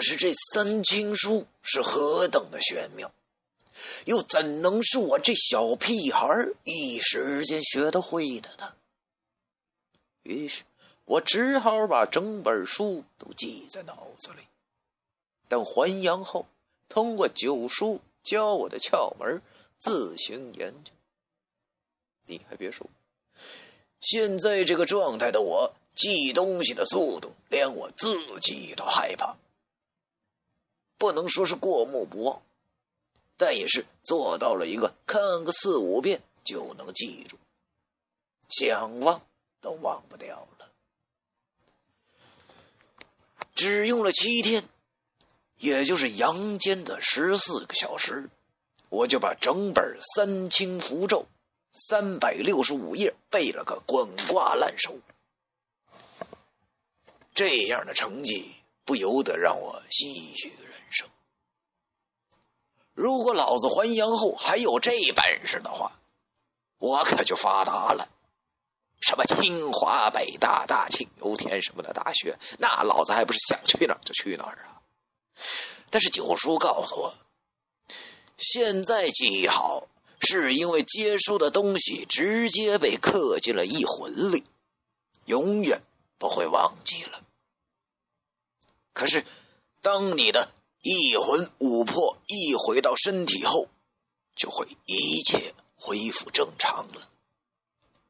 可是这三清书是何等的玄妙，又怎能是我这小屁孩一时间学得会的呢？于是，我只好把整本书都记在脑子里。等还阳后，通过九叔教我的窍门，自行研究。你还别说，现在这个状态的我，记东西的速度，连我自己都害怕。不能说是过目不忘，但也是做到了一个看个四五遍就能记住，想忘都忘不掉了。只用了七天，也就是阳间的十四个小时，我就把整本三清符咒三百六十五页背了个滚瓜烂熟。这样的成绩，不由得让我唏嘘。如果老子还阳后还有这本事的话，我可就发达了。什么清华、北大、大庆、油田什么的大学，那老子还不是想去哪儿就去哪儿啊？但是九叔告诉我，现在记忆好，是因为接收的东西直接被刻进了一魂里，永远不会忘记了。可是，当你的……一魂五魄一回到身体后，就会一切恢复正常了，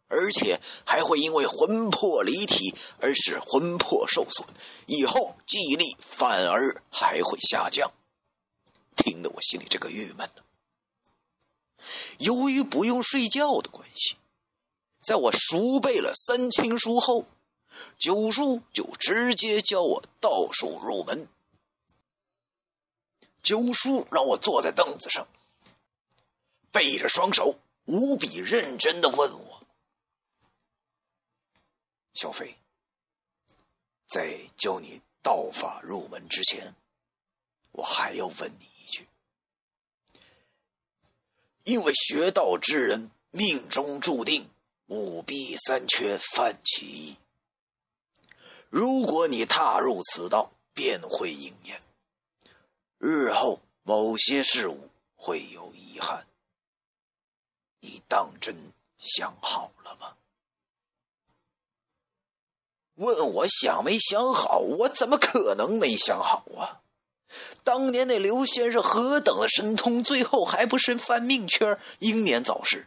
而且还会因为魂魄离体而使魂魄受损，以后记忆力反而还会下降，听得我心里这个郁闷呢。由于不用睡觉的关系，在我熟背了三清书后，九叔就直接教我道术入门。九叔让我坐在凳子上，背着双手，无比认真的问我：“小飞，在教你道法入门之前，我还要问你一句，因为学道之人命中注定五弊三缺犯其一，如果你踏入此道，便会应验。”日后某些事物会有遗憾，你当真想好了吗？问我想没想好？我怎么可能没想好啊？当年那刘先生何等的神通，最后还不是犯命圈，英年早逝。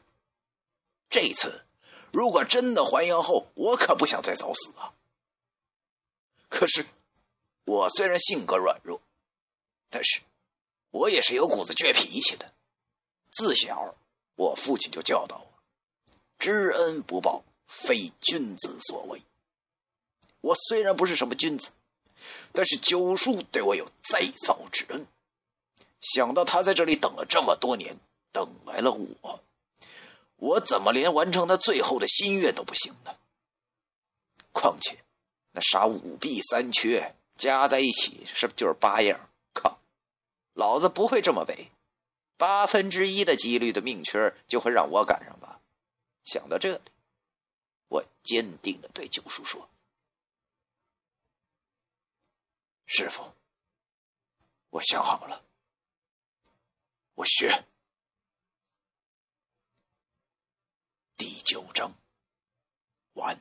这次如果真的还阳后，我可不想再早死啊！可是我虽然性格软弱。但是，我也是有股子倔脾气的。自小，我父亲就教导我：“知恩不报，非君子所为。”我虽然不是什么君子，但是九叔对我有再造之恩。想到他在这里等了这么多年，等来了我，我怎么连完成他最后的心愿都不行呢？况且，那啥五弊三缺加在一起，是不就是八样？靠老子不会这么背，八分之一的几率的命缺就会让我赶上吧？想到这里，我坚定的对九叔说：“师傅，我想好了，我学。”第九章完。